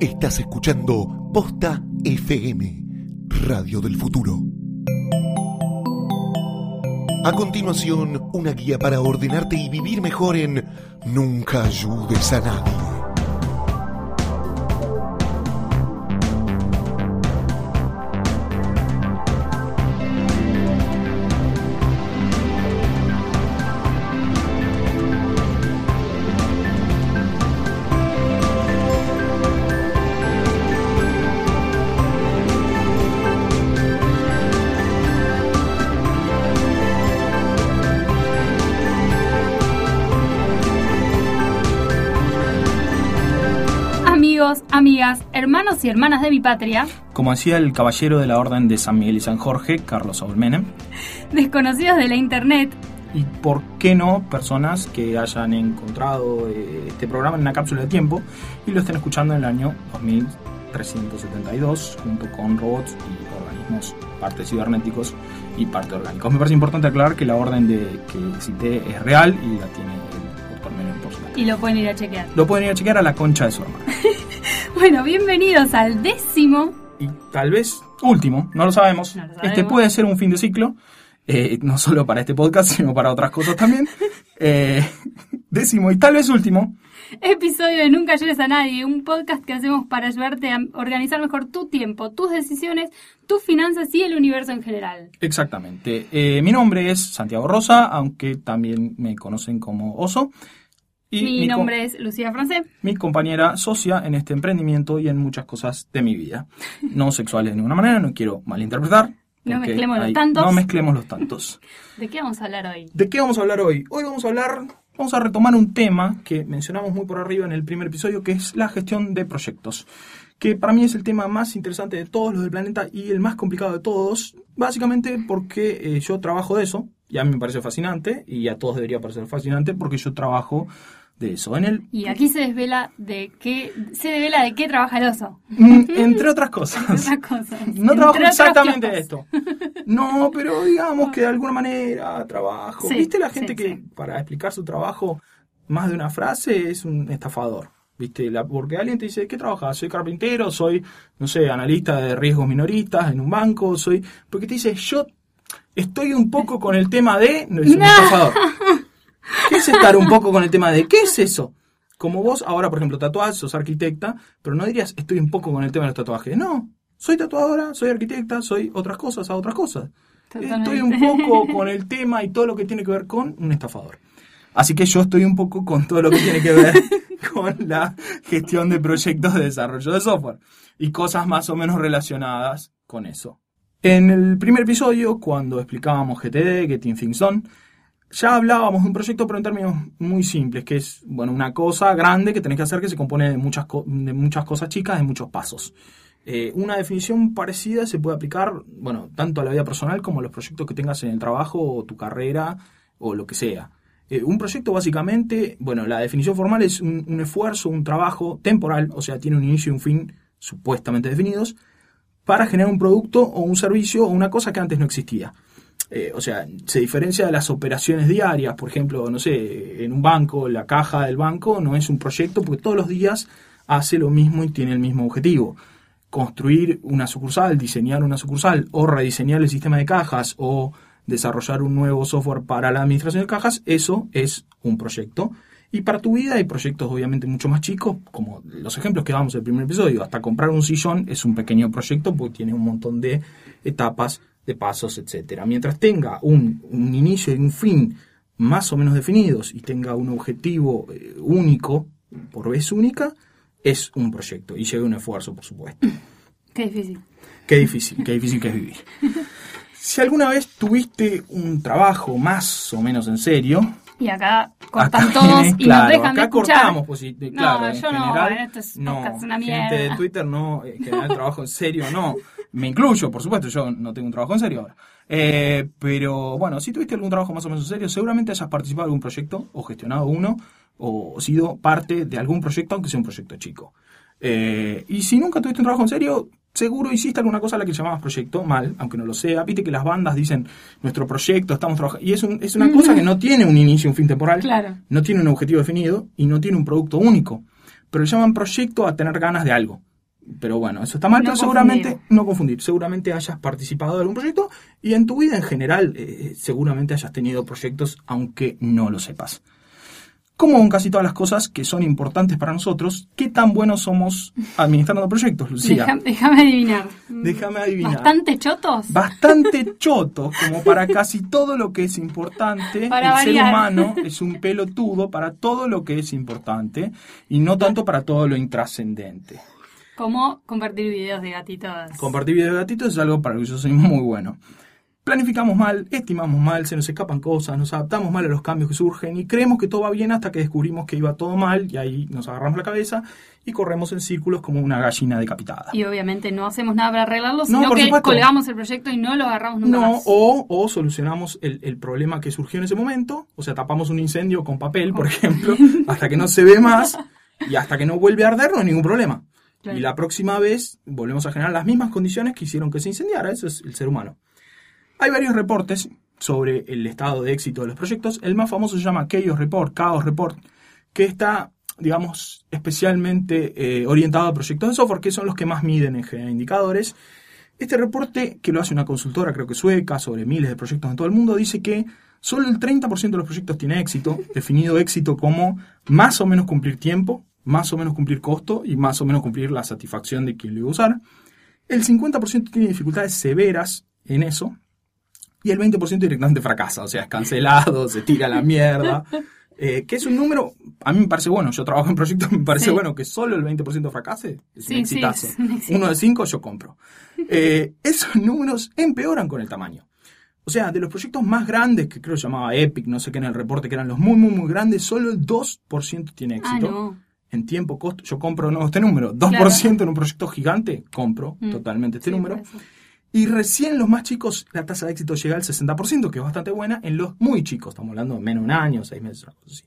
Estás escuchando Posta FM, Radio del Futuro. A continuación, una guía para ordenarte y vivir mejor en Nunca ayudes a nadie. Amigas, hermanos y hermanas de mi patria, Como decía el caballero de la Orden de San Miguel y San Jorge, Carlos Saúl Menem, desconocidos de la internet, y por qué no personas que hayan encontrado eh, este programa en una cápsula de tiempo y lo estén escuchando en el año 2372 junto con robots y organismos, parte cibernéticos y parte orgánicos. Me parece importante aclarar que la orden de que cité es real y la tiene el doctor Menem por supuesto. y lo pueden ir a chequear. Lo pueden ir a chequear a la concha de su hermano. Bueno, bienvenidos al décimo. y tal vez último, no lo sabemos. No lo sabemos. Este puede ser un fin de ciclo, eh, no solo para este podcast, sino para otras cosas también. Eh, décimo y tal vez último, Episodio de Nunca ayudes a nadie, un podcast que hacemos para ayudarte a organizar mejor tu tiempo, tus decisiones, tus finanzas y el universo en general. exactamente. Eh, mi nombre es Santiago Rosa, aunque también me conocen como Oso. Y mi co- nombre es Lucía Francé. mi compañera socia en este emprendimiento y en muchas cosas de mi vida. No sexuales de ninguna manera, no quiero malinterpretar. No mezclemos los hay- tantos. No mezclemos los tantos. ¿De qué vamos a hablar hoy? ¿De qué vamos a hablar hoy? Hoy vamos a hablar, vamos a retomar un tema que mencionamos muy por arriba en el primer episodio, que es la gestión de proyectos. Que para mí es el tema más interesante de todos los del planeta y el más complicado de todos, básicamente porque eh, yo trabajo de eso, y a mí me parece fascinante, y a todos debería parecer fascinante porque yo trabajo de eso. En el, Y aquí se desvela de qué, se devela de qué trabaja el oso. mm, entre otras cosas. Otras cosas. No trabajo Entre exactamente de esto. No, pero digamos que de alguna manera trabajo. Sí, ¿Viste la sí, gente que sí. para explicar su trabajo más de una frase es un estafador? ¿Viste? La- porque alguien te dice, ¿qué trabajas? Soy carpintero, soy, no sé, analista de riesgos minoristas en un banco, soy... Porque te dice, yo estoy un poco con el tema de... No, es un No. estafador. ¿Qué es estar un poco con el tema de? ¿Qué es eso? Como vos ahora, por ejemplo, tatuás, sos arquitecta, pero no dirías, estoy un poco con el tema de los tatuajes. No, soy tatuadora, soy arquitecta, soy otras cosas, a otras cosas. Totalmente. Estoy un poco con el tema y todo lo que tiene que ver con un estafador. Así que yo estoy un poco con todo lo que tiene que ver con la gestión de proyectos de desarrollo de software y cosas más o menos relacionadas con eso. En el primer episodio, cuando explicábamos GTD, Getting Things Done, ya hablábamos de un proyecto, pero en términos muy simples, que es bueno una cosa grande que tenés que hacer que se compone de muchas, de muchas cosas chicas, de muchos pasos. Eh, una definición parecida se puede aplicar, bueno, tanto a la vida personal como a los proyectos que tengas en el trabajo o tu carrera o lo que sea. Eh, un proyecto básicamente, bueno, la definición formal es un esfuerzo, un trabajo temporal, o sea, tiene un inicio y un fin supuestamente definidos, para generar un producto o un servicio o una cosa que antes no existía. Eh, o sea, se diferencia de las operaciones diarias, por ejemplo, no sé, en un banco, la caja del banco no es un proyecto porque todos los días hace lo mismo y tiene el mismo objetivo. Construir una sucursal, diseñar una sucursal o rediseñar el sistema de cajas o desarrollar un nuevo software para la administración de cajas, eso es un proyecto. Y para tu vida hay proyectos obviamente mucho más chicos, como los ejemplos que damos en el primer episodio. Hasta comprar un sillón es un pequeño proyecto porque tiene un montón de etapas, de pasos, etcétera. Mientras tenga un, un inicio y un fin más o menos definidos y tenga un objetivo eh, único, por vez única, es un proyecto y lleva un esfuerzo, por supuesto. Qué difícil. Qué difícil, qué difícil que es vivir. Si alguna vez tuviste un trabajo más o menos en serio, Y acá cortan Acá todos viene, y claro, nos dejan de acá escuchar. cortamos, pues, y- de- No, claro, en yo no, general, esto es no, una gente mierda. de Twitter no, en general trabajo en serio, no, me incluyo, por supuesto, yo no tengo un trabajo en serio ahora. Eh, pero bueno, si tuviste algún trabajo más o menos en serio, seguramente hayas participado en algún proyecto, o gestionado uno, o sido parte de algún proyecto, aunque sea un proyecto chico. Eh, y si nunca tuviste un trabajo en serio, seguro hiciste alguna cosa a la que llamabas proyecto, mal, aunque no lo sea. Viste que las bandas dicen nuestro proyecto, estamos trabajando. Y es, un- es una cosa que no tiene un inicio, un fin temporal, Claro. no tiene un objetivo definido y no tiene un producto único. Pero le llaman proyecto a tener ganas de algo. Pero bueno, eso está mal, No pero seguramente, confundir. no confundir, seguramente hayas participado de algún proyecto y en tu vida en general eh, seguramente hayas tenido proyectos aunque no lo sepas. Como con casi todas las cosas que son importantes para nosotros, ¿qué tan buenos somos administrando proyectos, Lucía? Déjame adivinar. Déjame adivinar. ¿Bastante chotos? Bastante choto, como para casi todo lo que es importante. Para el ser humano es un pelotudo para todo lo que es importante y no tanto para todo lo intrascendente. ¿Cómo convertir videos de gatitos? Compartir videos de gatitos es algo para lo que yo soy muy bueno. Planificamos mal, estimamos mal, se nos escapan cosas, nos adaptamos mal a los cambios que surgen y creemos que todo va bien hasta que descubrimos que iba todo mal y ahí nos agarramos la cabeza y corremos en círculos como una gallina decapitada. Y obviamente no hacemos nada para arreglarlo, No, sino que supuesto. colgamos el proyecto y no lo agarramos nunca No, más. o, o solucionamos el, el problema que surgió en ese momento, o sea, tapamos un incendio con papel, por ejemplo, hasta que no se ve más y hasta que no vuelve a arder no hay ningún problema. Claro. Y la próxima vez volvemos a generar las mismas condiciones que hicieron que se incendiara, eso es el ser humano. Hay varios reportes sobre el estado de éxito de los proyectos. El más famoso se llama Chaos Report, Chaos Report, que está, digamos, especialmente eh, orientado a proyectos de software, que son los que más miden en general indicadores. Este reporte, que lo hace una consultora, creo que sueca, sobre miles de proyectos en todo el mundo, dice que solo el 30% de los proyectos tiene éxito, definido éxito como más o menos cumplir tiempo, más o menos cumplir costo y más o menos cumplir la satisfacción de quien lo iba a usar. El 50% tiene dificultades severas en eso, y el 20% directamente fracasa, o sea, es cancelado, se tira a la mierda. Eh, que es un número, a mí me parece bueno, yo trabajo en proyectos, me parece Sí. bueno que solo el 20% fracase, es Sí, un sí, exitazo. es un éxito. Uno de cinco yo compro. Eh, esos números empeoran con el tamaño. O sea, de los proyectos más grandes, que creo que llamaba Epic, no sé qué en el reporte, que eran los muy, muy, muy grandes, solo el 2% tiene Ah, éxito. no. En tiempo, costo, yo compro no este número, 2% en un proyecto gigante, compro Mm. totalmente este número. Y recién los más chicos, la tasa de éxito llega al 60%, que es bastante buena. En los muy chicos, estamos hablando de menos de un año, seis meses, una cosa así.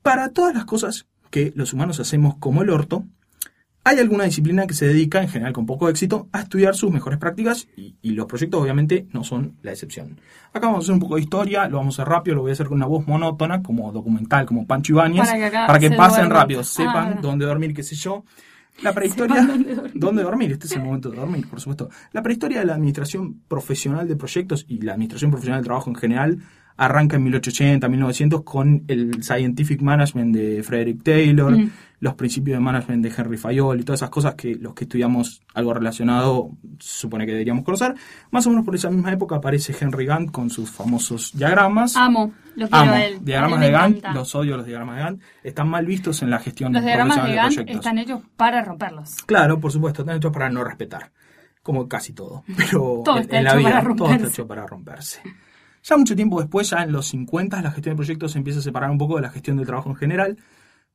Para todas las cosas que los humanos hacemos como el orto, hay alguna disciplina que se dedica, en general con poco éxito, a estudiar sus mejores prácticas y, y los proyectos obviamente no son la excepción. Acá vamos a hacer un poco de historia, lo vamos a hacer rápido, lo voy a hacer con una voz monótona, como documental, como Pancho Ibáñez, Para que para pasen rápido, Ah, sepan verdad. dónde dormir, qué sé yo. La prehistoria... Dónde dormir. ¿Dónde dormir? Este es el momento de dormir, por supuesto. La prehistoria de la administración profesional de proyectos y la administración profesional del trabajo en general arranca en 1880, 1900 con el Scientific Management de Frederick Taylor, Mm. Los principios de management de Henry Fayol y todas esas cosas que los que estudiamos algo relacionado se supone que deberíamos conocer. Más o menos por esa misma época aparece Henry Gantt con sus famosos diagramas. Amo, lo quiero Amo. él. Diagramas él de Gantt, encanta. los odio los diagramas de Gantt. Están mal vistos en la gestión Los diagramas de Gantt están hechos para romperlos. Claro, por supuesto, están hechos para no respetar. Como casi todo. Pero Todo en, en la vida para todo está hecho para romperse. Ya mucho tiempo después, ya en los 50, la gestión de proyectos se empieza a separar un poco de la gestión del trabajo en general,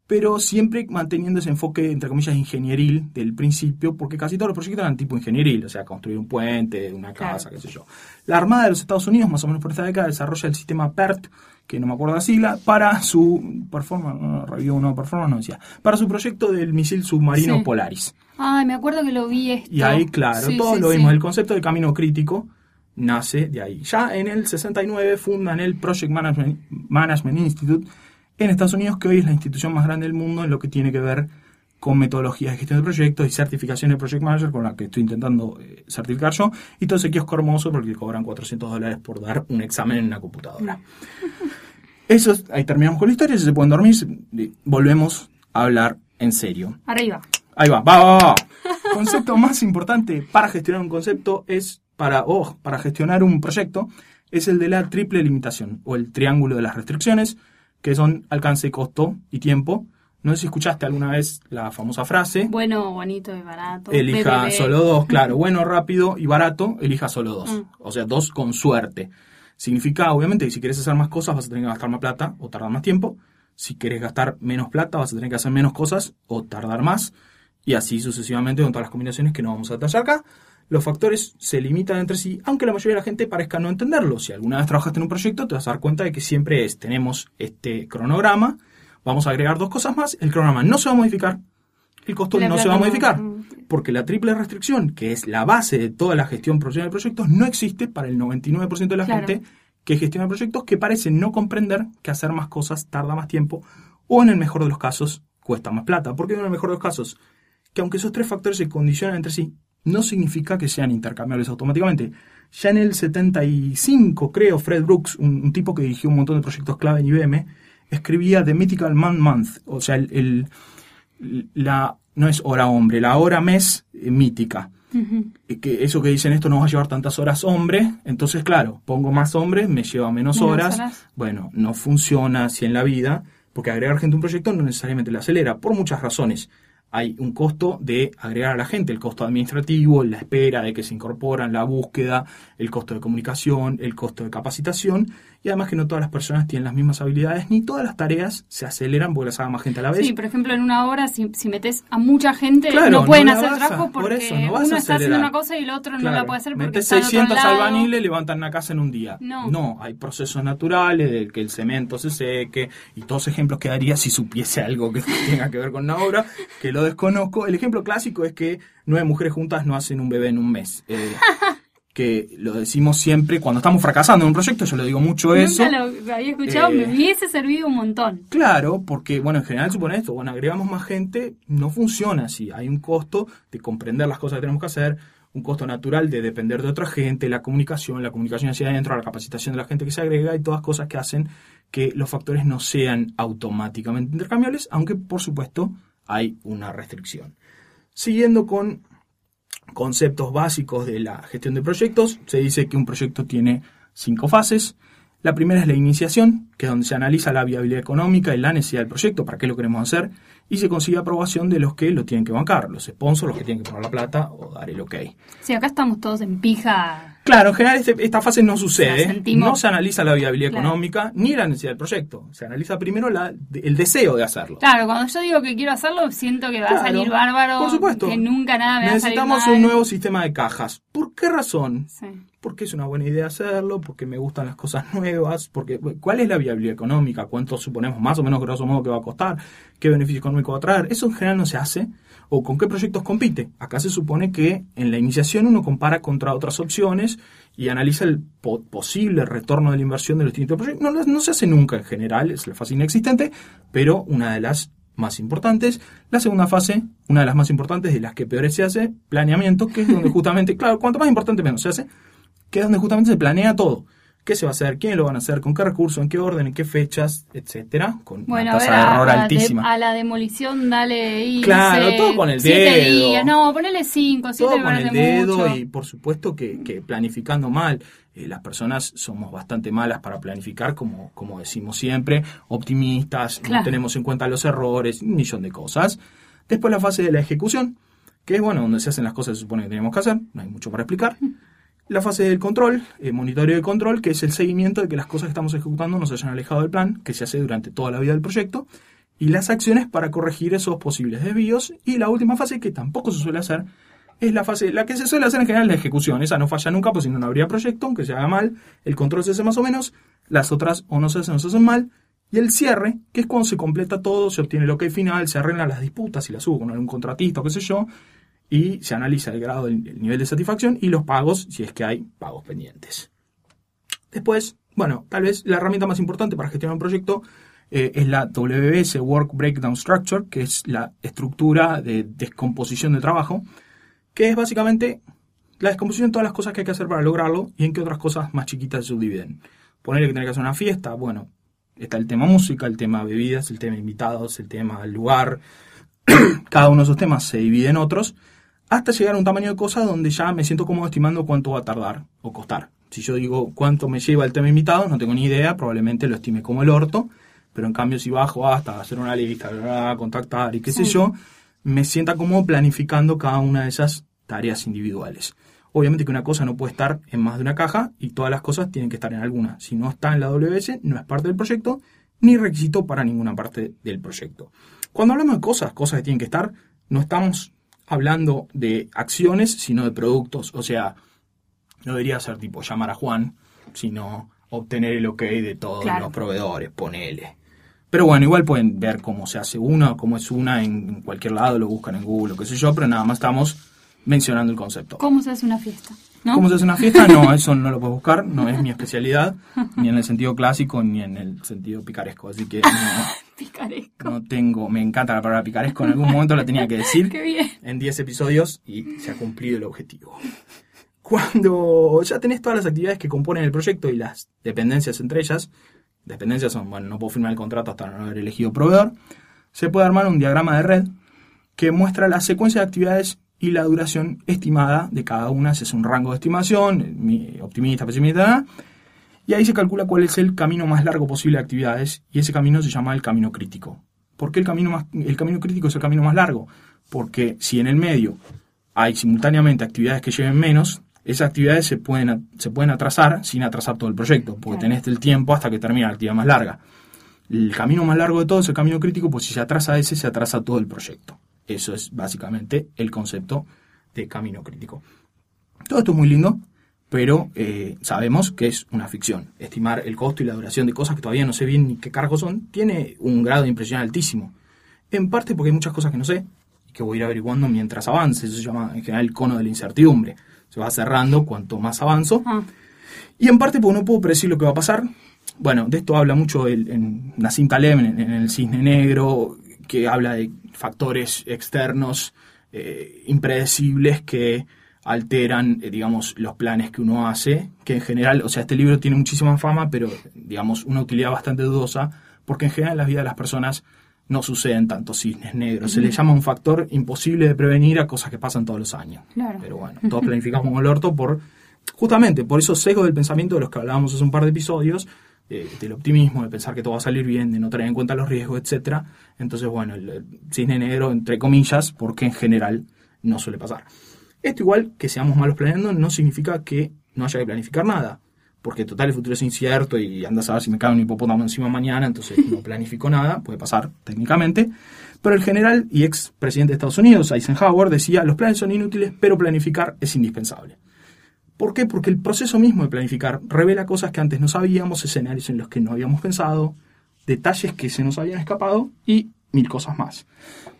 pero siempre manteniendo ese enfoque, entre comillas, ingenieril del principio, porque casi todos los proyectos eran tipo ingenieril, o sea, construir un puente, una casa, Claro. qué sé yo. La Armada de los Estados Unidos, más o menos por esta década, desarrolla el sistema PERT, que no me acuerdo la sigla, para su performance, no, review, no, performance no decía, para su proyecto del misil submarino Sí. Polaris. Ay, me acuerdo que lo vi esto. Y ahí, claro, Sí, todos sí, lo vimos. El concepto del camino crítico nace de ahí. Ya en el 69 fundan el Project Management, Management Institute en Estados Unidos, que hoy es la institución más grande del mundo en lo que tiene que ver con metodologías de gestión de proyectos y certificación de Project Manager, con la que estoy intentando eh, certificar yo, y todo ese kiosco hermoso porque cobran 400 dólares por dar un examen en una computadora. Eso, es- ahí terminamos con la historia, si se pueden dormir, volvemos a hablar en serio. Arriba. Ahí va, va, va, va. Concepto más importante para gestionar un concepto es, para, oh, para gestionar un proyecto, es el de la triple limitación, o el triángulo de las restricciones, que son alcance, costo y tiempo. No sé si escuchaste alguna vez la famosa frase, Bueno, bonito y barato. elija BBB. solo dos, claro, bueno, rápido y barato, elija solo dos. Mm. O sea, dos con suerte. Significa, obviamente, que si quieres hacer más cosas vas a tener que gastar más plata o tardar más tiempo. Si quieres gastar menos plata vas a tener que hacer menos cosas o tardar más. Y así sucesivamente con todas las combinaciones que no vamos a detallar acá. Los factores se limitan entre sí, aunque la mayoría de la gente parezca no entenderlo. Si alguna vez trabajaste en un proyecto, te vas a dar cuenta de que siempre es, tenemos este cronograma, vamos a agregar dos cosas más, el cronograma no se va a modificar, el costo La no se va a modificar. Porque la triple restricción, que es la base de toda la gestión profesional de proyectos, no existe para el 99% de la Claro. gente que gestiona proyectos que parece no comprender que hacer más cosas tarda más tiempo o en el mejor de los casos cuesta más plata. Porque en el mejor de los casos, que aunque esos tres factores se condicionan entre sí, no significa que sean intercambiables automáticamente. Ya en el 75, creo, Fred Brooks, un, un tipo que dirigió un montón de proyectos clave en IBM, escribía The Mythical Man Month, o sea, el, el- la no es hora hombre, la hora mes eh, mítica. Eh, Que eso que dicen esto no va a llevar tantas horas hombre, entonces claro, pongo más hombres, me lleva menos, Menos horas. horas. Bueno, no funciona así en la vida, porque agregar gente a un proyecto no necesariamente le acelera, por muchas razones. Hay un costo de agregar a la gente, el costo administrativo, la espera de que se incorporan, la búsqueda, el costo de comunicación, el costo de capacitación, y además que no todas las personas tienen las mismas habilidades, ni todas las tareas se aceleran porque las haga más gente a la vez. Sí, por ejemplo, en una hora, si, si metes a mucha gente, Claro, no pueden no la hacer trabajo por porque eso, no vas uno a está haciendo una cosa y el otro no la puede hacer porque metés está en otro 600 lado. albañiles levantan una casa en un día. No. hay procesos naturales de que el cemento se seque y todos ejemplos que daría si supiese algo que tenga que ver con una obra, que lo desconozco. El ejemplo clásico es que nueve mujeres juntas no hacen un bebé en un mes. Eh, que lo decimos siempre cuando estamos fracasando en un proyecto, yo lo digo mucho eso. Nunca lo había escuchado, Eh, me hubiese servido un montón. Claro, porque, bueno, en general supone esto, bueno, agregamos más gente, no funciona así. Hay un costo de comprender las cosas que tenemos que hacer, un costo natural de depender de otra gente, la comunicación, la comunicación hacia adentro, la capacitación de la gente que se agrega y todas cosas que hacen que los factores no sean automáticamente intercambiables, aunque por supuesto hay una restricción. Siguiendo con conceptos básicos de la gestión de proyectos, se dice que un proyecto tiene cinco fases. La primera es la iniciación, que es donde se analiza la viabilidad económica y la necesidad del proyecto, para qué lo queremos hacer, y se consigue aprobación de los que lo tienen que bancar, los sponsors, los que tienen que poner la plata o dar el ok. Sí, acá estamos todos en pija. Claro, en general este- esta fase no sucede, sentimos. no se analiza la viabilidad Claro. económica ni la necesidad del proyecto, se analiza primero la- el deseo de hacerlo. Claro, cuando yo digo que quiero hacerlo, siento que va a salir bárbaro. Por supuesto. Que nunca nada me va a salir Necesitamos mal. un nuevo sistema de cajas. ¿Por qué razón? Sí. porque es una buena idea hacerlo, porque me gustan las cosas nuevas, porque ¿cuál es la viabilidad económica? ¿Cuánto suponemos más o menos grosso modo que va a costar? ¿Qué beneficio económico va a traer? Eso en general no se hace. ¿O con qué proyectos compite? Acá se supone que en la iniciación uno compara contra otras opciones y analiza el po- posible retorno de la inversión de los distintos proyectos. No, no se hace nunca en general, es la fase inexistente, pero una de las más importantes. La segunda fase, una de las más importantes, de las que peores se hace, planeamiento, que es donde justamente, claro, cuanto más importante menos se hace, que es donde justamente se planea todo. ¿Qué se va a hacer? ¿Quiénes lo van a hacer? ¿Con qué recursos? ¿En qué orden? ¿En qué fechas? Etcétera. Con Bueno, una tasa de error a de- altísima. a la demolición dale y Claro, todo con el siete dedo. días. No, ponele cinco, siete todo con el dedo mucho. y por supuesto que, que planificando mal. Eh, las personas somos bastante malas para planificar, como, como decimos siempre, optimistas, no tenemos en cuenta los errores, un millón de cosas. Después la fase de la ejecución, que es bueno, donde se hacen las cosas que se supone que tenemos que hacer, no hay mucho para explicar. La fase del control, el monitoreo de control, que es el seguimiento de que las cosas que estamos ejecutando no se hayan alejado del plan, que se hace durante toda la vida del proyecto, y las acciones para corregir esos posibles desvíos. Y la última fase, que tampoco se suele hacer, es la fase, la que se suele hacer en general, la ejecución. Esa no falla nunca, pues si no, no habría proyecto, aunque se haga mal. El control se hace más o menos, las otras o no se hacen o se hacen mal. Y el cierre, que es cuando se completa todo, se obtiene el ok final, se arreglan las disputas, si las hubo con algún contratista o qué sé yo, y se analiza el grado, el, el nivel de satisfacción y los pagos, si es que hay pagos pendientes. Después, bueno, tal vez la herramienta más importante para gestionar un proyecto eh, es la WBS Work Breakdown Structure, que es la estructura de descomposición de trabajo, que es básicamente la descomposición de todas las cosas que hay que hacer para lograrlo y en qué otras cosas más chiquitas se subdividen. Ponerle que tener que hacer una fiesta, bueno, está el tema música, el tema bebidas, el tema invitados, el tema lugar. Cada uno de esos temas se divide en otros hasta llegar a un tamaño de cosa donde ya me siento cómodo estimando cuánto va a tardar o costar. Si yo digo cuánto me lleva el tema invitado, no tengo ni idea, probablemente lo estime como el orto, pero en cambio si bajo hasta hacer una lista, contactar y qué sé yo, me sienta cómodo planificando cada una de esas tareas individuales. Obviamente que una cosa no puede estar en más de una caja y todas las cosas tienen que estar en alguna. Si no está en la WS, no es parte del proyecto ni requisito para ninguna parte del proyecto. Cuando hablamos de cosas, cosas que tienen que estar, no estamos hablando de acciones, sino de productos. O sea, no debería ser tipo llamar a Juan, sino obtener el ok de todos Claro. los proveedores, ponele. Pero bueno, igual pueden ver cómo se hace una, cómo es una en cualquier lado, lo buscan en Google, o qué sé yo, pero nada más estamos mencionando el concepto. ¿Cómo se hace una fiesta? ¿No? ¿Cómo se hace una fiesta? No, eso no lo puedes buscar, no es mi especialidad, ni en el sentido clásico ni en el sentido picaresco, así que no, Picaresco. no tengo, me encanta la palabra picaresco, en algún momento la tenía que decir Qué bien. en 10 episodios y se ha cumplido el objetivo. Cuando ya tenés todas las actividades que componen el proyecto y las dependencias entre ellas, dependencias son, bueno, no puedo firmar el contrato hasta no haber elegido proveedor, se puede armar un diagrama de red que muestra la secuencia de actividades y la duración estimada de cada una, si es un rango de estimación, mi- optimista, pesimista, y ahí se calcula cuál es el camino más largo posible de actividades y ese camino se llama el camino crítico. ¿Por qué el camino, más, el camino crítico es el camino más largo? Porque si en el medio hay simultáneamente actividades que lleven menos, esas actividades se pueden, se pueden atrasar sin atrasar todo el proyecto, porque tenés el tiempo hasta que termina la actividad más larga. El camino más largo de todo es el camino crítico, pues si se atrasa ese, se atrasa todo el proyecto. Eso es básicamente el concepto de camino crítico. Todo esto es muy lindo, pero eh, sabemos que es una ficción. Estimar el costo y la duración de cosas que todavía no sé bien ni qué cargos son, tiene un grado de impresión altísimo. En parte porque hay muchas cosas que no sé y que voy a ir averiguando mientras avance. Eso se llama en general el cono de la incertidumbre. Se va cerrando cuanto más avanzo. Ah, Y en parte porque no puedo predecir lo que va a pasar. Bueno, de esto habla mucho el, en Nassim Taleb, en, en el Cisne Negro, que habla de factores externos eh, impredecibles que alteran, eh, digamos, los planes que uno hace, que en general, o sea, este libro tiene muchísima fama, pero, digamos, una utilidad bastante dudosa, porque en general en la vida de las personas no suceden tantos cisnes negros. Se le llama un factor imposible de prevenir a cosas que pasan todos los años. Claro. Pero bueno, todos planificamos el orto por, justamente, por esos sesgos del pensamiento de los que hablábamos hace un par de episodios, eh, del optimismo, de pensar que todo va a salir bien, de no tener en cuenta los riesgos, etcétera. Entonces, bueno, el, el cisne negro, entre comillas, porque en general no suele pasar. Esto igual que seamos malos planeando no significa que no haya que planificar nada, porque total el futuro es incierto y andas a ver si me cae un hipopótamo encima mañana, entonces no planifico nada, puede pasar técnicamente. Pero el general y ex presidente de Estados Unidos, Eisenhower, decía, los planes son inútiles, pero planificar es indispensable. ¿Por qué? Porque el proceso mismo de planificar revela cosas que antes no sabíamos, escenarios en los que no habíamos pensado, detalles que se nos habían escapado y mil cosas más.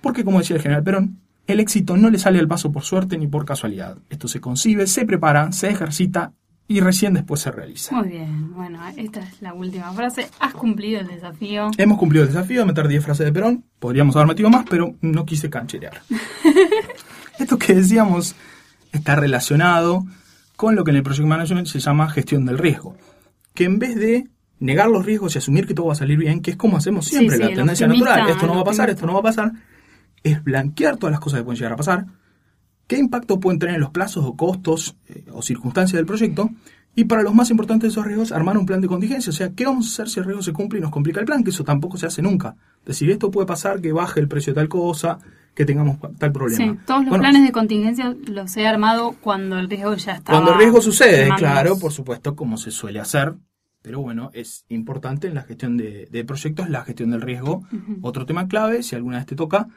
Porque, como decía el general Perón, el éxito no le sale al paso por suerte ni por casualidad. Esto se concibe, se prepara, se ejercita y recién después se realiza. muy bien. Bueno, esta es la última frase. Has cumplido el desafío. Hemos cumplido el desafío de meter 10 frases de Perón. Podríamos haber metido más, pero no quise cancherear. Esto que decíamos está relacionado con lo que en el Project Management se llama gestión del riesgo. Que en vez de negar los riesgos y asumir que todo va a salir bien, que es como hacemos siempre, Sí, sí, la tendencia natural, esto no va a pasar, esto no va a pasar, es blanquear todas las cosas que pueden llegar a pasar, qué impacto pueden tener en los plazos o costos eh, o circunstancias del proyecto, y para los más importantes de esos riesgos, armar un plan de contingencia. O sea, ¿qué vamos a hacer si el riesgo se cumple y nos complica el plan? Que eso tampoco se hace nunca. Decir, esto puede pasar, que baje el precio de tal cosa, que tengamos tal problema. Sí, todos los Bueno, planes de contingencia los he armado cuando el riesgo ya está. Cuando el riesgo sucede, claro, por supuesto, como se suele hacer. Pero bueno, es importante en la gestión de, de proyectos la gestión del riesgo. Otro tema clave, si alguna vez te toca,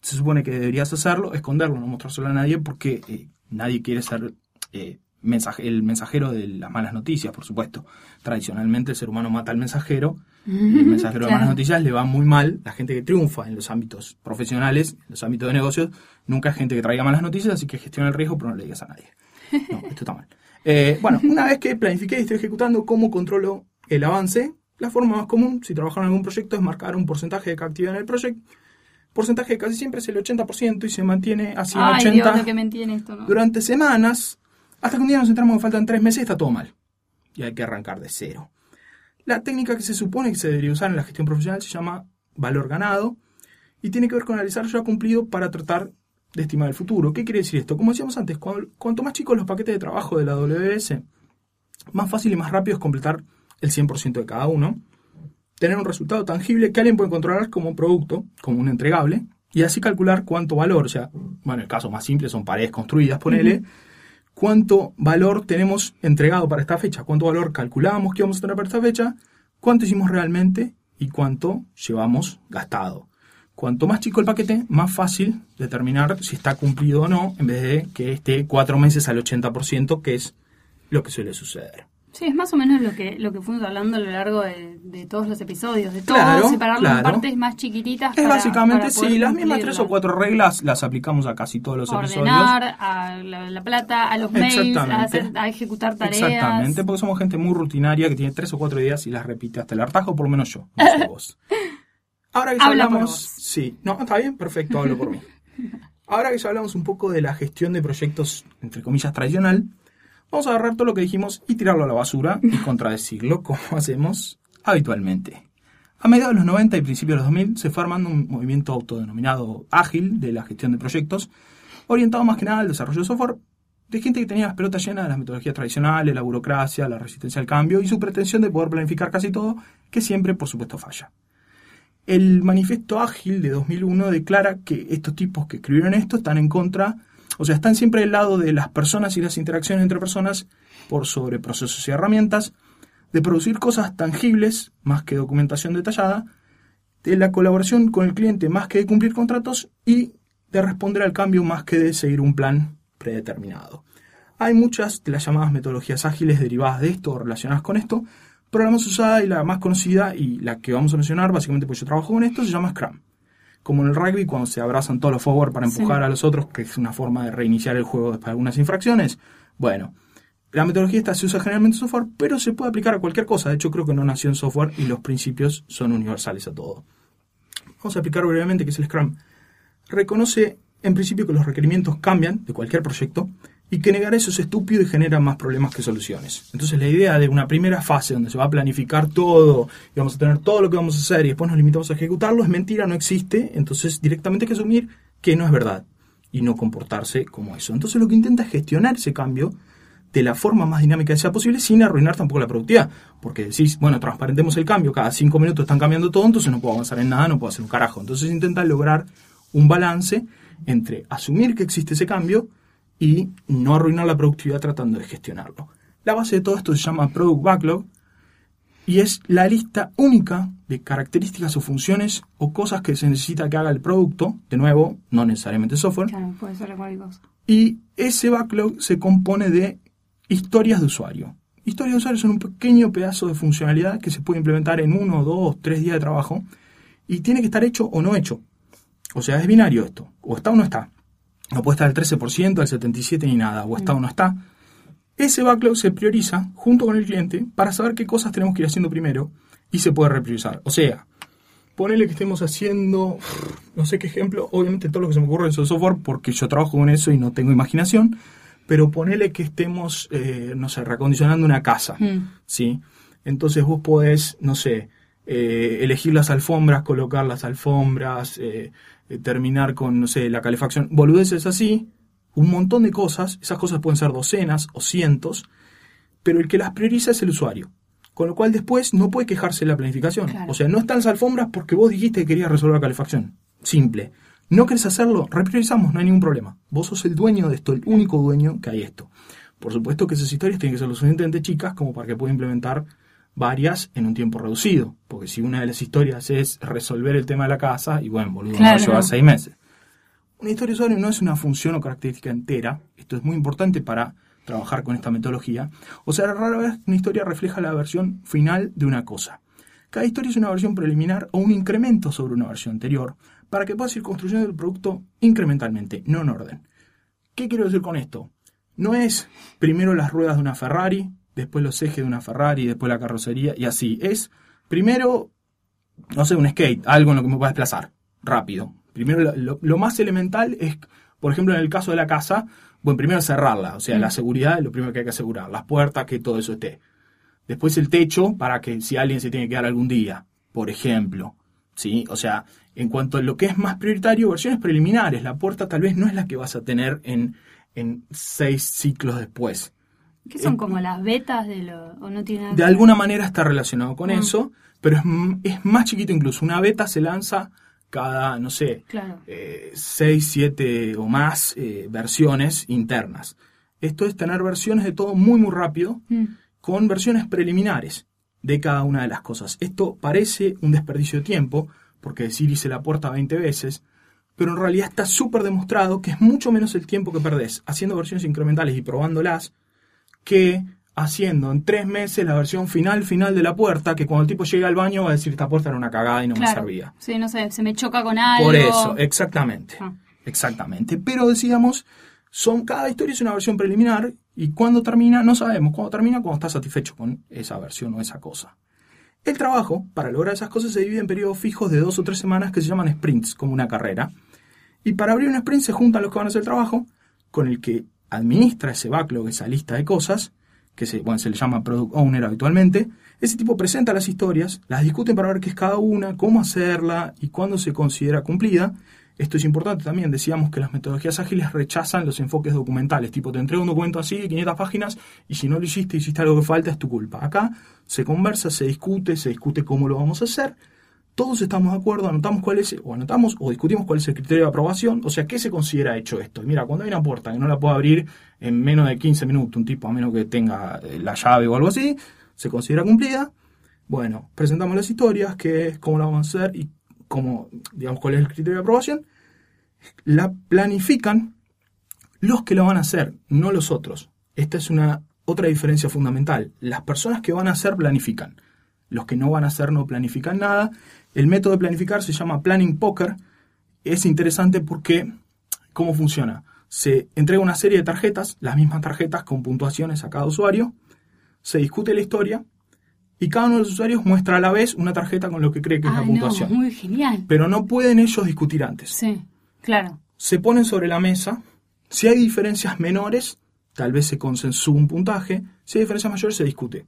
se supone que deberías hacerlo, esconderlo, no mostrárselo a nadie, porque eh, nadie quiere ser eh, mensaje- el mensajero de las malas noticias, por supuesto. Tradicionalmente el ser humano mata al mensajero, y el mensajero de malas noticias le va muy mal. La gente que triunfa en los ámbitos profesionales, en los ámbitos de negocios, nunca es gente que traiga malas noticias, así que gestiona el riesgo, pero no le digas a nadie. No, esto está mal. Eh, bueno, una vez que planifiqué y estoy ejecutando cómo controlo el avance, la forma más común, si trabajo en algún proyecto, es marcar un porcentaje de cada actividad en el proyecto. Porcentaje que casi siempre es el 80% y se mantiene así en Ay, 80% Dios, lo que me entiende esto, ¿no? durante semanas, hasta que un día nos entramos que faltan tres meses y está todo mal. Y hay que arrancar de cero. La técnica que se supone que se debería usar en la gestión profesional se llama valor ganado y tiene que ver con analizar ya cumplido para tratar de estimar el futuro. ¿Qué quiere decir esto? Como decíamos antes, cuanto más chicos los paquetes de trabajo de la WS, más fácil y más rápido es completar el 100% de cada uno, tener un resultado tangible que alguien puede controlar como un producto, como un entregable, y así calcular cuánto valor, o sea, bueno, el caso más simple son paredes construidas, ponele, cuánto valor tenemos entregado para esta fecha, cuánto valor calculábamos que íbamos a tener para esta fecha, cuánto hicimos realmente y cuánto llevamos gastado. Cuanto más chico el paquete, más fácil determinar si está cumplido o no, en vez de que esté cuatro meses al 80%, que es lo que suele suceder. Sí, es más o menos lo que lo que fuimos hablando a lo largo de, de todos los episodios, de todo, Claro, separarlo en partes más chiquititas. Es para- básicamente, para sí, las mismas tres o cuatro reglas las aplicamos a casi todos los episodios. Ordenar a la, la plata, a los mails, a, hacer- a ejecutar tareas. Exactamente, porque somos gente muy rutinaria que tiene tres o cuatro ideas y las repite hasta el hartajo, por lo menos yo, no sé vos. Ahora que ya Habla por hablamos... vos. Sí, no, está bien, perfecto, hablo por mí. Ahora que ya hablamos un poco de la gestión de proyectos, entre comillas, tradicional, vamos a agarrar todo lo que dijimos y tirarlo a la basura y contradecirlo como hacemos habitualmente. A mediados de los 90 y principios de los 2000 se fue armando un movimiento autodenominado ágil de la gestión de proyectos, orientado más que nada al desarrollo de software, de gente que tenía las pelotas llenas de las metodologías tradicionales, la burocracia, la resistencia al cambio y su pretensión de poder planificar casi todo, que siempre, por supuesto, falla. El manifiesto ágil de 2001 declara que estos tipos que escribieron esto están en contra, o sea, están siempre del lado de las personas y las interacciones entre personas por sobre procesos y herramientas, de producir cosas tangibles más que documentación detallada, de la colaboración con el cliente más que de cumplir contratos y de responder al cambio más que de seguir un plan predeterminado. Hay muchas de las llamadas metodologías ágiles derivadas de esto o relacionadas con esto, pero la más usada y la más conocida y la que vamos a mencionar, básicamente porque yo trabajo con esto, se llama Scrum. Como en el rugby, cuando se abrazan todos los forward para empujar Sí. a los otros, que es una forma de reiniciar el juego después de algunas infracciones. Bueno, la metodología esta se usa generalmente en software, pero se puede aplicar a cualquier cosa. De hecho, creo que no nació en software y los principios son universales a todo. Vamos a explicar brevemente qué es el Scrum. Reconoce en principio que los requerimientos cambian de cualquier proyecto y que negar eso es estúpido y genera más problemas que soluciones. Entonces la idea de una primera fase donde se va a planificar todo y vamos a tener todo lo que vamos a hacer y después nos limitamos a ejecutarlo es mentira, no existe. Entonces directamente hay que asumir que no es verdad y no comportarse como eso. Entonces lo que intenta es gestionar ese cambio de la forma más dinámica que sea posible sin arruinar tampoco la productividad. Porque decís, bueno, transparentemos el cambio, cada cinco minutos están cambiando todo, entonces no puedo avanzar en nada, no puedo hacer un carajo. Entonces intenta lograr un balance entre asumir que existe ese cambio y no arruinar la productividad tratando de gestionarlo. La base de todo esto se llama Product Backlog y es la lista única de características o funciones o cosas que se necesita que haga el producto, de nuevo, no necesariamente software, Claro, puede ser cualquier cosa. y ese backlog se compone de historias de usuario. Historias de usuario son un pequeño pedazo de funcionalidad que se puede implementar en uno, dos, tres días de trabajo y tiene que estar hecho o no hecho. O sea, es binario esto. O está o no está. No puede estar al 13%, al 77% ni nada. O está o no está. Ese backlog se prioriza junto con el cliente para saber qué cosas tenemos que ir haciendo primero y se puede repriorizar. O sea, ponele que estemos haciendo, no sé qué ejemplo, obviamente todo lo que se me ocurre es el software porque yo trabajo con eso y no tengo imaginación, pero ponele que estemos, eh, no sé, reacondicionando una casa, Mm. ¿sí? Entonces vos podés, no sé, eh, elegir las alfombras, colocar las alfombras, eh, eh, terminar con, no sé, la calefacción, boludeces así, un montón de cosas, esas cosas pueden ser docenas o cientos, pero el que las prioriza es el usuario. Con lo cual después no puede quejarse de la planificación. Claro. O sea, no están las alfombras porque vos dijiste que querías resolver la calefacción. Simple. No querés hacerlo, repriorizamos, no hay ningún problema. Vos sos el dueño de esto, el único dueño que hay esto. Por supuesto que esas historias tienen que ser lo suficientemente chicas como para que pueda implementar varias en un tiempo reducido. Porque si una de las historias es resolver el tema de la casa, y bueno, boludo, Claro. llevar seis meses. Una historia usuario no es una función o característica entera. Esto es muy importante para trabajar con esta metodología. O sea, rara vez una historia refleja la versión final de una cosa. Cada historia es una versión preliminar o un incremento sobre una versión anterior para que puedas ir construyendo el producto incrementalmente, no en orden. ¿Qué quiero decir con esto? No es primero las ruedas de una Ferrari, después los ejes de una Ferrari, después la carrocería y así. Es primero, no sé, un skate, algo en lo que me pueda desplazar rápido. Primero, lo, más elemental es, por ejemplo, en el caso de la casa, bueno, primero cerrarla, o sea, la seguridad es lo primero que hay que asegurar, las puertas, que todo eso esté. Después el techo para que si alguien se tiene que quedar algún día, por ejemplo. ¿Sí? O sea, en cuanto a lo que es más prioritario, versiones preliminares. La puerta tal vez no es la que vas a tener en, en seis ciclos después. ¿Qué son como las betas de lo.? ¿O no tiene nada De alguna manera está relacionado con Mm. eso, pero es, es más chiquito incluso. Una beta se lanza cada, no sé, Claro. eh, seis, siete o más eh, versiones internas. Esto es tener versiones de todo muy, muy rápido, Mm. con versiones preliminares de cada una de las cosas. Esto parece un desperdicio de tiempo, porque decir hice la puerta 20 veces, pero en realidad está súper demostrado que es mucho menos el tiempo que perdés haciendo versiones incrementales y probándolas que haciendo en tres meses la versión final final de la puerta, que cuando el tipo llega al baño va a decir esta puerta era una cagada y no me servía. Sí, no sé, se me choca con algo. Por eso, exactamente. Ah. Exactamente. Pero decíamos, son, cada historia es una versión preliminar y cuando termina, no sabemos. Cuando termina, cuando estás satisfecho con esa versión o esa cosa. El trabajo, para lograr esas cosas, se divide en periodos fijos de dos o tres semanas que se llaman sprints, como una carrera. Y para abrir un sprint se juntan los que van a hacer el trabajo con el que administra ese backlog, esa lista de cosas, que se, bueno, se le llama Product Owner habitualmente. Ese tipo presenta las historias, las discuten para ver qué es cada una, cómo hacerla y cuándo se considera cumplida. Esto es importante también, decíamos que las metodologías ágiles rechazan los enfoques documentales, tipo te entrego un documento así de 500 páginas y si no lo hiciste, hiciste algo que falta, es tu culpa. Acá se conversa, se discute, se discute cómo lo vamos a hacer, todos estamos de acuerdo, anotamos cuál es, o anotamos o discutimos cuál es el criterio de aprobación, o sea, ¿qué se considera hecho esto? Mira, cuando hay una puerta que no la puedo abrir en menos de 15 minutos, un tipo a menos que tenga eh, la llave o algo así, se considera cumplida. Bueno, presentamos las historias, qué es, cómo la vamos a hacer y cómo, digamos, cuál es el criterio de aprobación. La planifican los que lo van a hacer, no los otros. Esta es una otra diferencia fundamental. Las personas que van a hacer planifican. Los que no van a hacer no planifican nada. El método de planificar se llama Planning Poker. Es interesante porque, ¿cómo funciona? Se entrega una serie de tarjetas, las mismas tarjetas con puntuaciones a cada usuario. Se discute la historia y cada uno de los usuarios muestra a la vez una tarjeta con lo que cree que es la no, puntuación. muy genial. Pero no pueden ellos discutir antes Sí, claro. se ponen sobre la mesa. Si hay diferencias menores, tal vez se consensúa un puntaje. Si hay diferencias mayores, se discute.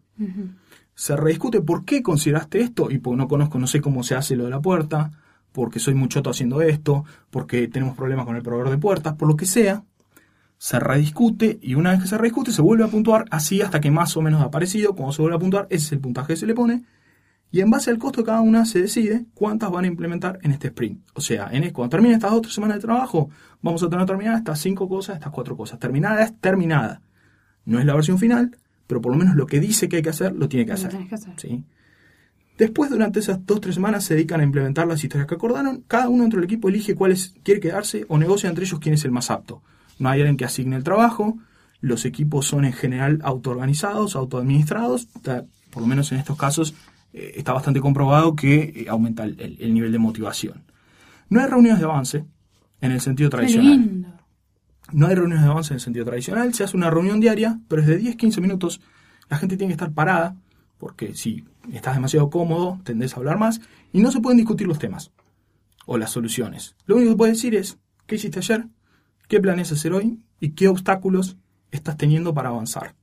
Se rediscute por qué consideraste esto y porque no conozco, no sé cómo se hace lo de la puerta, porque soy muy choto haciendo esto, porque tenemos problemas con el proveedor de puertas, por lo que sea. Se rediscute y una vez que se rediscute se vuelve a puntuar así hasta que más o menos ha aparecido. Cuando se vuelve a puntuar, ese es el puntaje que se le pone. Y en base al costo de cada una se decide cuántas van a implementar en este sprint. O sea, en cuando termine estas dos semanas de trabajo, vamos a tener terminadas estas cinco cosas, estas cuatro cosas. Terminada es terminada. No es la versión final, pero por lo menos lo que dice que hay que hacer, lo tiene que Lo hacer. que hacer. ¿sí? Después, durante esas dos o tres semanas, se dedican a implementar las historias que acordaron. Cada uno dentro del equipo elige cuáles quiere quedarse o negocia entre ellos quién es el más apto. No hay alguien que asigne el trabajo. Los equipos son en general autoorganizados, autoadministrados. Por lo menos en estos casos eh, está bastante comprobado que eh, aumenta el, el- el nivel de motivación. No hay reuniones de avance en el sentido Qué tradicional. No hay reuniones de avance en el sentido tradicional, se hace una reunión diaria, pero es de 10-15 minutos. La gente tiene que estar parada, porque si estás demasiado cómodo, tendés a hablar más, y no se pueden discutir los temas o las soluciones. Lo único que puedes decir es, ¿qué hiciste ayer? ¿Qué planeas hacer hoy? ¿Y qué obstáculos estás teniendo para avanzar?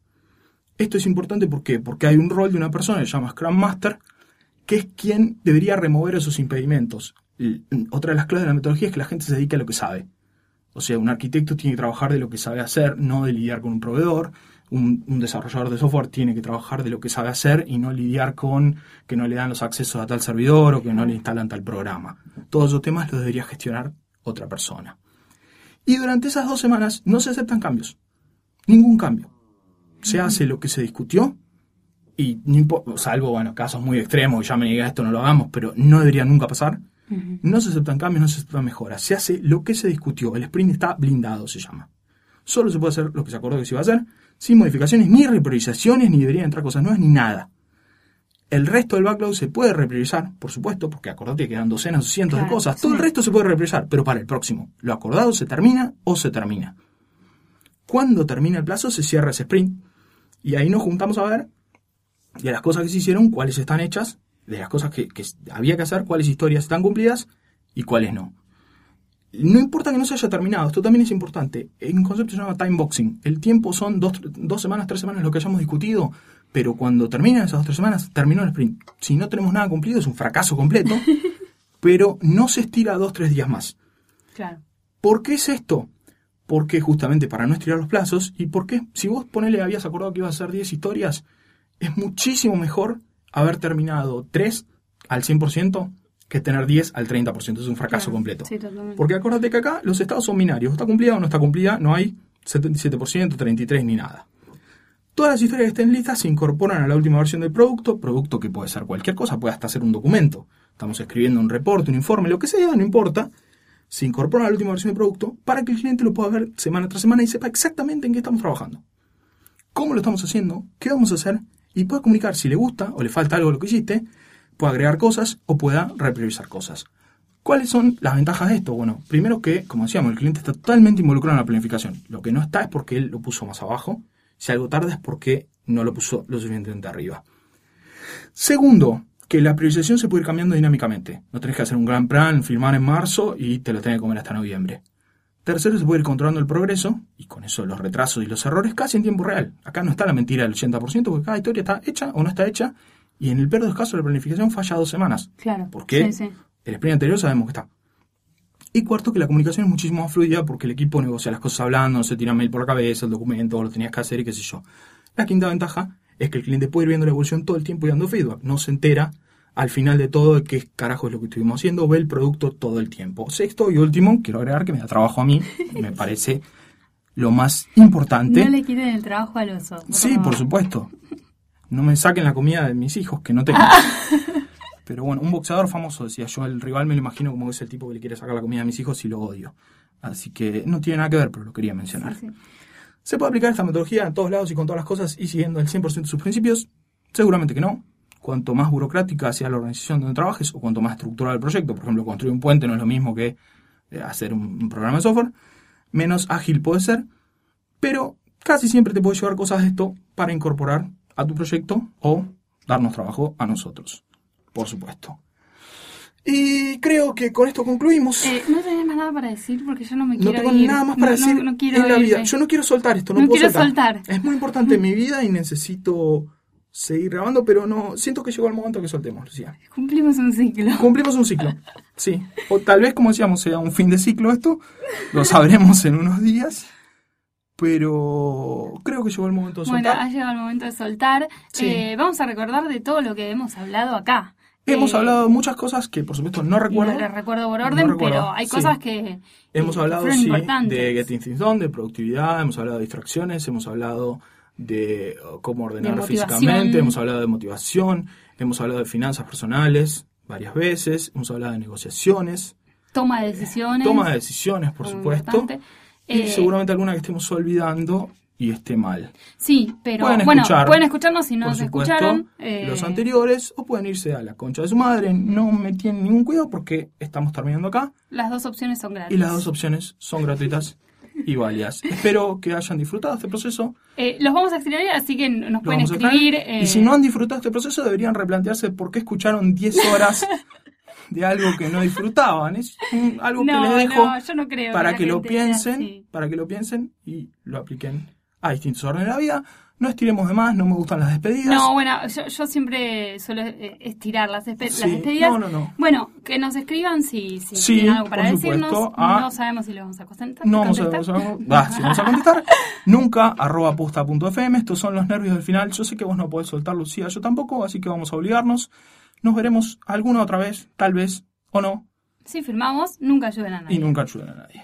Esto es importante porque hay un rol de una persona que se llama Scrum Master, que es quien debería remover esos impedimentos. Otra de las claves de la metodología es que la gente se dedique a lo que sabe. O sea, un arquitecto tiene que trabajar de lo que sabe hacer, no de lidiar con un proveedor. Un, un desarrollador de software tiene que trabajar de lo que sabe hacer y no lidiar con que no le dan los accesos a tal servidor o que no le instalan tal programa. Todos esos temas los debería gestionar otra persona. Y durante esas dos semanas no se aceptan cambios. Ningún cambio. Se hace lo que se discutió y, salvo, bueno, casos muy extremos, ya me diga esto, no lo hagamos, pero no debería nunca pasar. No se aceptan cambios, no se aceptan mejoras. Se hace lo que se discutió. El sprint está blindado, se llama. Solo se puede hacer lo que se acordó que se iba a hacer, sin modificaciones, ni repriorizaciones, ni deberían entrar cosas nuevas, ni nada. El resto del backlog se puede repriorizar, por supuesto, porque acordate que quedan docenas o cientos de cosas. Todo el resto se puede repriorizar, pero para el próximo. Lo acordado se termina o se termina. Cuando termina el plazo, se cierra ese sprint. Y ahí nos juntamos a ver de las cosas que se hicieron, cuáles están hechas, de las cosas que, que había que hacer, cuáles historias están cumplidas y cuáles no. No importa que no se haya terminado, esto también es importante. En un concepto se llama time boxing. El tiempo son dos, dos semanas, tres semanas lo que hayamos discutido, pero cuando terminan esas dos, tres semanas, terminó el sprint. Si no tenemos nada cumplido, es un fracaso completo, pero no se estira dos, tres días más. Claro. ¿Por qué es esto? Porque justamente para no estirar los plazos y porque si vos ponele habías acordado que ibas a hacer 10 historias, es muchísimo mejor haber terminado 3 al 100% que tener 10 al 30%. Es un fracaso Claro. completo. Sí. Porque acuérdate que acá los estados son binarios. ¿Está cumplida o no está cumplida? No hay 77%, 33% ni nada. Todas las historias que estén listas se incorporan a la última versión del producto, producto que puede ser cualquier cosa, puede hasta ser un documento. Estamos escribiendo un reporte, un informe, lo que sea, no importa. Se incorpora a la última versión del producto para que el cliente lo pueda ver semana tras semana y sepa exactamente en qué estamos trabajando. Cómo lo estamos haciendo, qué vamos a hacer y pueda comunicar si le gusta o le falta algo de lo que hiciste, pueda agregar cosas o pueda repriorizar cosas. ¿Cuáles son las ventajas de esto? Bueno, primero que, como decíamos, el cliente está totalmente involucrado en la planificación. Lo que no está es porque él lo puso más abajo. Si algo tarda es porque no lo puso lo suficientemente arriba. Segundo, que la priorización se puede ir cambiando dinámicamente. No tenés que hacer un gran plan, firmar en marzo y te lo tenés que comer hasta noviembre. Tercero, se puede ir controlando el progreso y con eso los retrasos y los errores casi en tiempo real. Acá no está la mentira del 80% porque cada historia está hecha o no está hecha y en el peor de los casos la planificación falla dos semanas. Claro. Porque Sí, sí. el sprint anterior sabemos que está. Y cuarto, que la comunicación es muchísimo más fluida porque el equipo negocia las cosas hablando, no se tira mail por la cabeza, el documento, lo tenías que hacer y qué sé yo. La quinta ventaja es que el cliente puede ir viendo la evolución todo el tiempo y dando feedback. No se entera al final de todo de qué carajo es lo que estuvimos haciendo, ve el producto todo el tiempo. Sexto y último, quiero agregar que me da trabajo a mí, me parece lo más importante. No le quiten el trabajo al oso. Sí, por supuesto. No me saquen la comida de mis hijos, que no tengo. Pero bueno, un boxeador famoso decía yo, el rival me lo imagino como que es el tipo que le quiere sacar la comida a mis hijos y lo odio. Así que no tiene nada que ver, pero lo quería mencionar. Sí, sí. ¿Se puede aplicar esta metodología en todos lados y con todas las cosas y siguiendo el 100% de sus principios? Seguramente que no. Cuanto más burocrática sea la organización donde trabajes o cuanto más estructurado el proyecto, por ejemplo, construir un puente no es lo mismo que eh, hacer un, programa de software, menos ágil puede ser, pero casi siempre te puede llevar cosas de esto para incorporar a tu proyecto o darnos trabajo a nosotros, por supuesto. Y creo que con esto concluimos. Eh, no tenés más nada para decir porque yo no me No quiero tengo ir. nada más para No- no- decir no quiero en la vida. Yo no quiero soltar esto, no, No puedo quiero soltar. soltar. Es muy importante en mi vida y necesito seguir grabando, pero no siento que llegó el momento que soltemos, Lucía. Cumplimos un ciclo. Cumplimos un ciclo, sí. O tal vez, como decíamos, sea un fin de ciclo esto. Lo sabremos en unos días. Pero creo que llegó el momento de Bueno, soltar. ha llegado el momento de soltar. Sí. Eh, vamos a recordar de todo lo que hemos hablado acá. Hemos Eh, hablado de muchas cosas que, por supuesto, no recuerdo. no las recuerdo por No orden, recuerdo, pero hay sí. cosas que. Hemos hablado, sí, de Getting Things Done, de productividad, hemos hablado de distracciones, hemos hablado de cómo ordenar De físicamente, hemos hablado de motivación, hemos hablado de finanzas personales varias veces, hemos hablado de negociaciones, Toma de decisiones. toma de decisiones, por supuesto, importante. y Eh, seguramente alguna que estemos olvidando y esté mal. Sí, pero Pueden bueno, pueden escucharnos si no por nos supuesto, escucharon. eh, los anteriores o pueden irse a la concha de su madre, no me tienen ningún cuidado porque estamos terminando acá. Las dos opciones son gratis. Y las dos opciones son gratuitas y válidas. Espero que hayan disfrutado este proceso. Eh, los vamos a extrañar, así que nos Lo pueden escribir. extraer. eh, Y si no han disfrutado este proceso, deberían replantearse por qué escucharon 10 horas de algo que no disfrutaban. Es un- algo no, que les dejo no, yo no creo para la que lo piensen, para que lo piensen y lo apliquen a distintos órdenes de la vida. No estiremos de más, no me gustan las despedidas. No, bueno, yo, yo siempre suelo eh, estirar las, despe- Sí, las despedidas. no, no, no. Bueno, que nos escriban si, si Sí, tienen algo para por decirnos. a- No sabemos si les vamos a contestar. No vamos a, contestar. vamos a- ah, sí, vamos a contestar. Nunca arroba posta.fm. Estos son los nervios del final. Yo sé que vos no podés soltar, Lucía, yo tampoco, así que vamos a obligarnos. Nos veremos alguna otra vez, tal vez, o no, Si firmamos, nunca ayuden a nadie. y nunca ayuden a nadie.